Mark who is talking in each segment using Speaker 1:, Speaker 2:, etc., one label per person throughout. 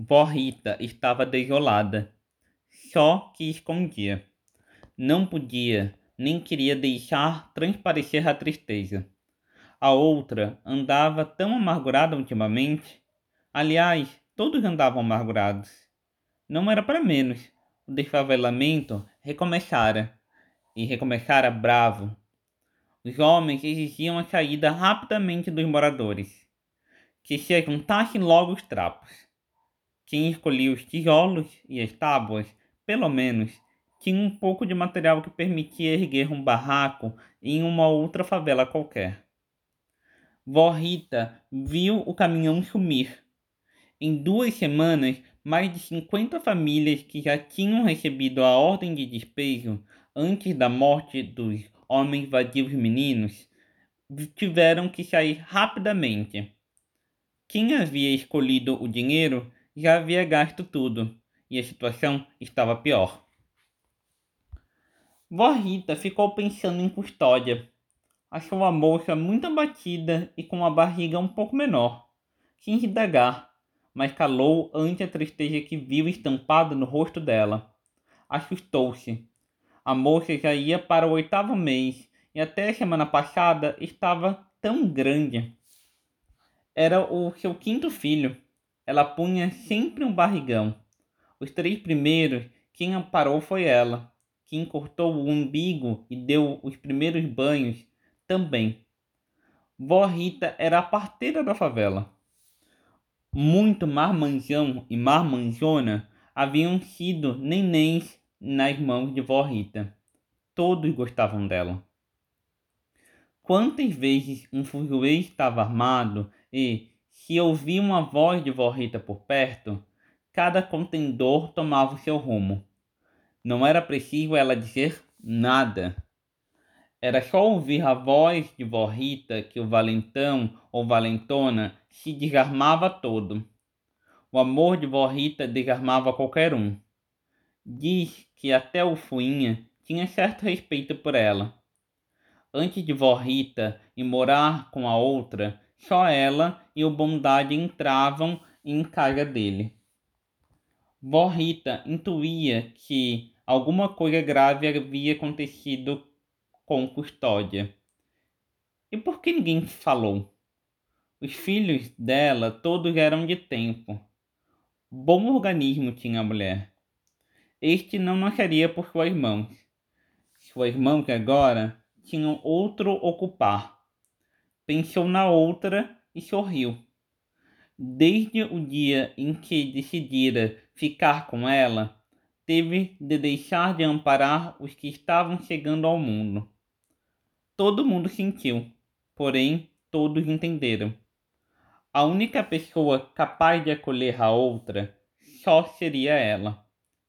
Speaker 1: Vó Rita estava desolada, só que escondia. Não podia, nem queria deixar transparecer a tristeza. A outra andava tão amargurada ultimamente. Aliás, todos andavam amargurados. Não era para menos. O desfavelamento recomeçara, e recomeçara bravo. Os homens exigiam a saída rapidamente dos moradores, que se juntassem logo os trapos. Quem escolhia os tijolos e as tábuas, pelo menos, tinha um pouco de material que permitia erguer um barraco em uma outra favela qualquer. Vó Rita viu o caminhão sumir. Em duas semanas, mais de 50 famílias que já tinham recebido a ordem de despejo antes da morte dos homens vadios meninos tiveram que sair rapidamente. Quem havia escolhido o dinheiro já havia gasto tudo e a situação estava pior. Vó Rita ficou pensando em custódia. Achou a moça muito abatida e com a barriga um pouco menor. Quis indagar, mas calou ante a tristeza que viu estampada no rosto dela. Assustou-se. A moça já ia para o oitavo mês e até a semana passada estava tão grande. Era o seu quinto filho ela punha sempre um barrigão. Os três primeiros, quem amparou foi ela. Quem cortou o umbigo e deu os primeiros banhos também. Vó Rita era a parteira da favela. Muito marmanjão e marmanjona haviam sido nenéns nas mãos de Vó Rita. Todos gostavam dela. Quantas vezes um fuzuê estava armado e, se ouvia uma voz de Vó Rita por perto, cada contendor tomava o seu rumo. Não era preciso ela dizer nada. Era só ouvir a voz de Vó Rita que o valentão ou valentona se desarmava todo. O amor de Vó Rita desarmava qualquer um. Diz que até o Fuinha tinha certo respeito por ela. Antes de Vó Rita ir morar com a outra, só ela e o Bondade entravam em casa dele. Vó Rita intuía que alguma coisa grave havia acontecido com Custódia. E por que ninguém falou? Os filhos dela todos eram de tempo. Bom organismo tinha a mulher. Este não nasceria por suas mãos. Suas mãos agora tinham outro ocupar pensou na outra e sorriu. Desde o dia em que decidira ficar com ela, teve de deixar de amparar os que estavam chegando ao mundo. Todo mundo sentiu, porém todos entenderam. A única pessoa capaz de acolher a outra só seria ela.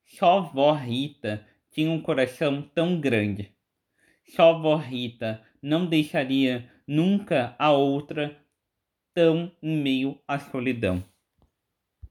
Speaker 1: Só vó Rita tinha um coração tão grande. Só vó Rita não deixaria nunca a outra tão em meio à solidão.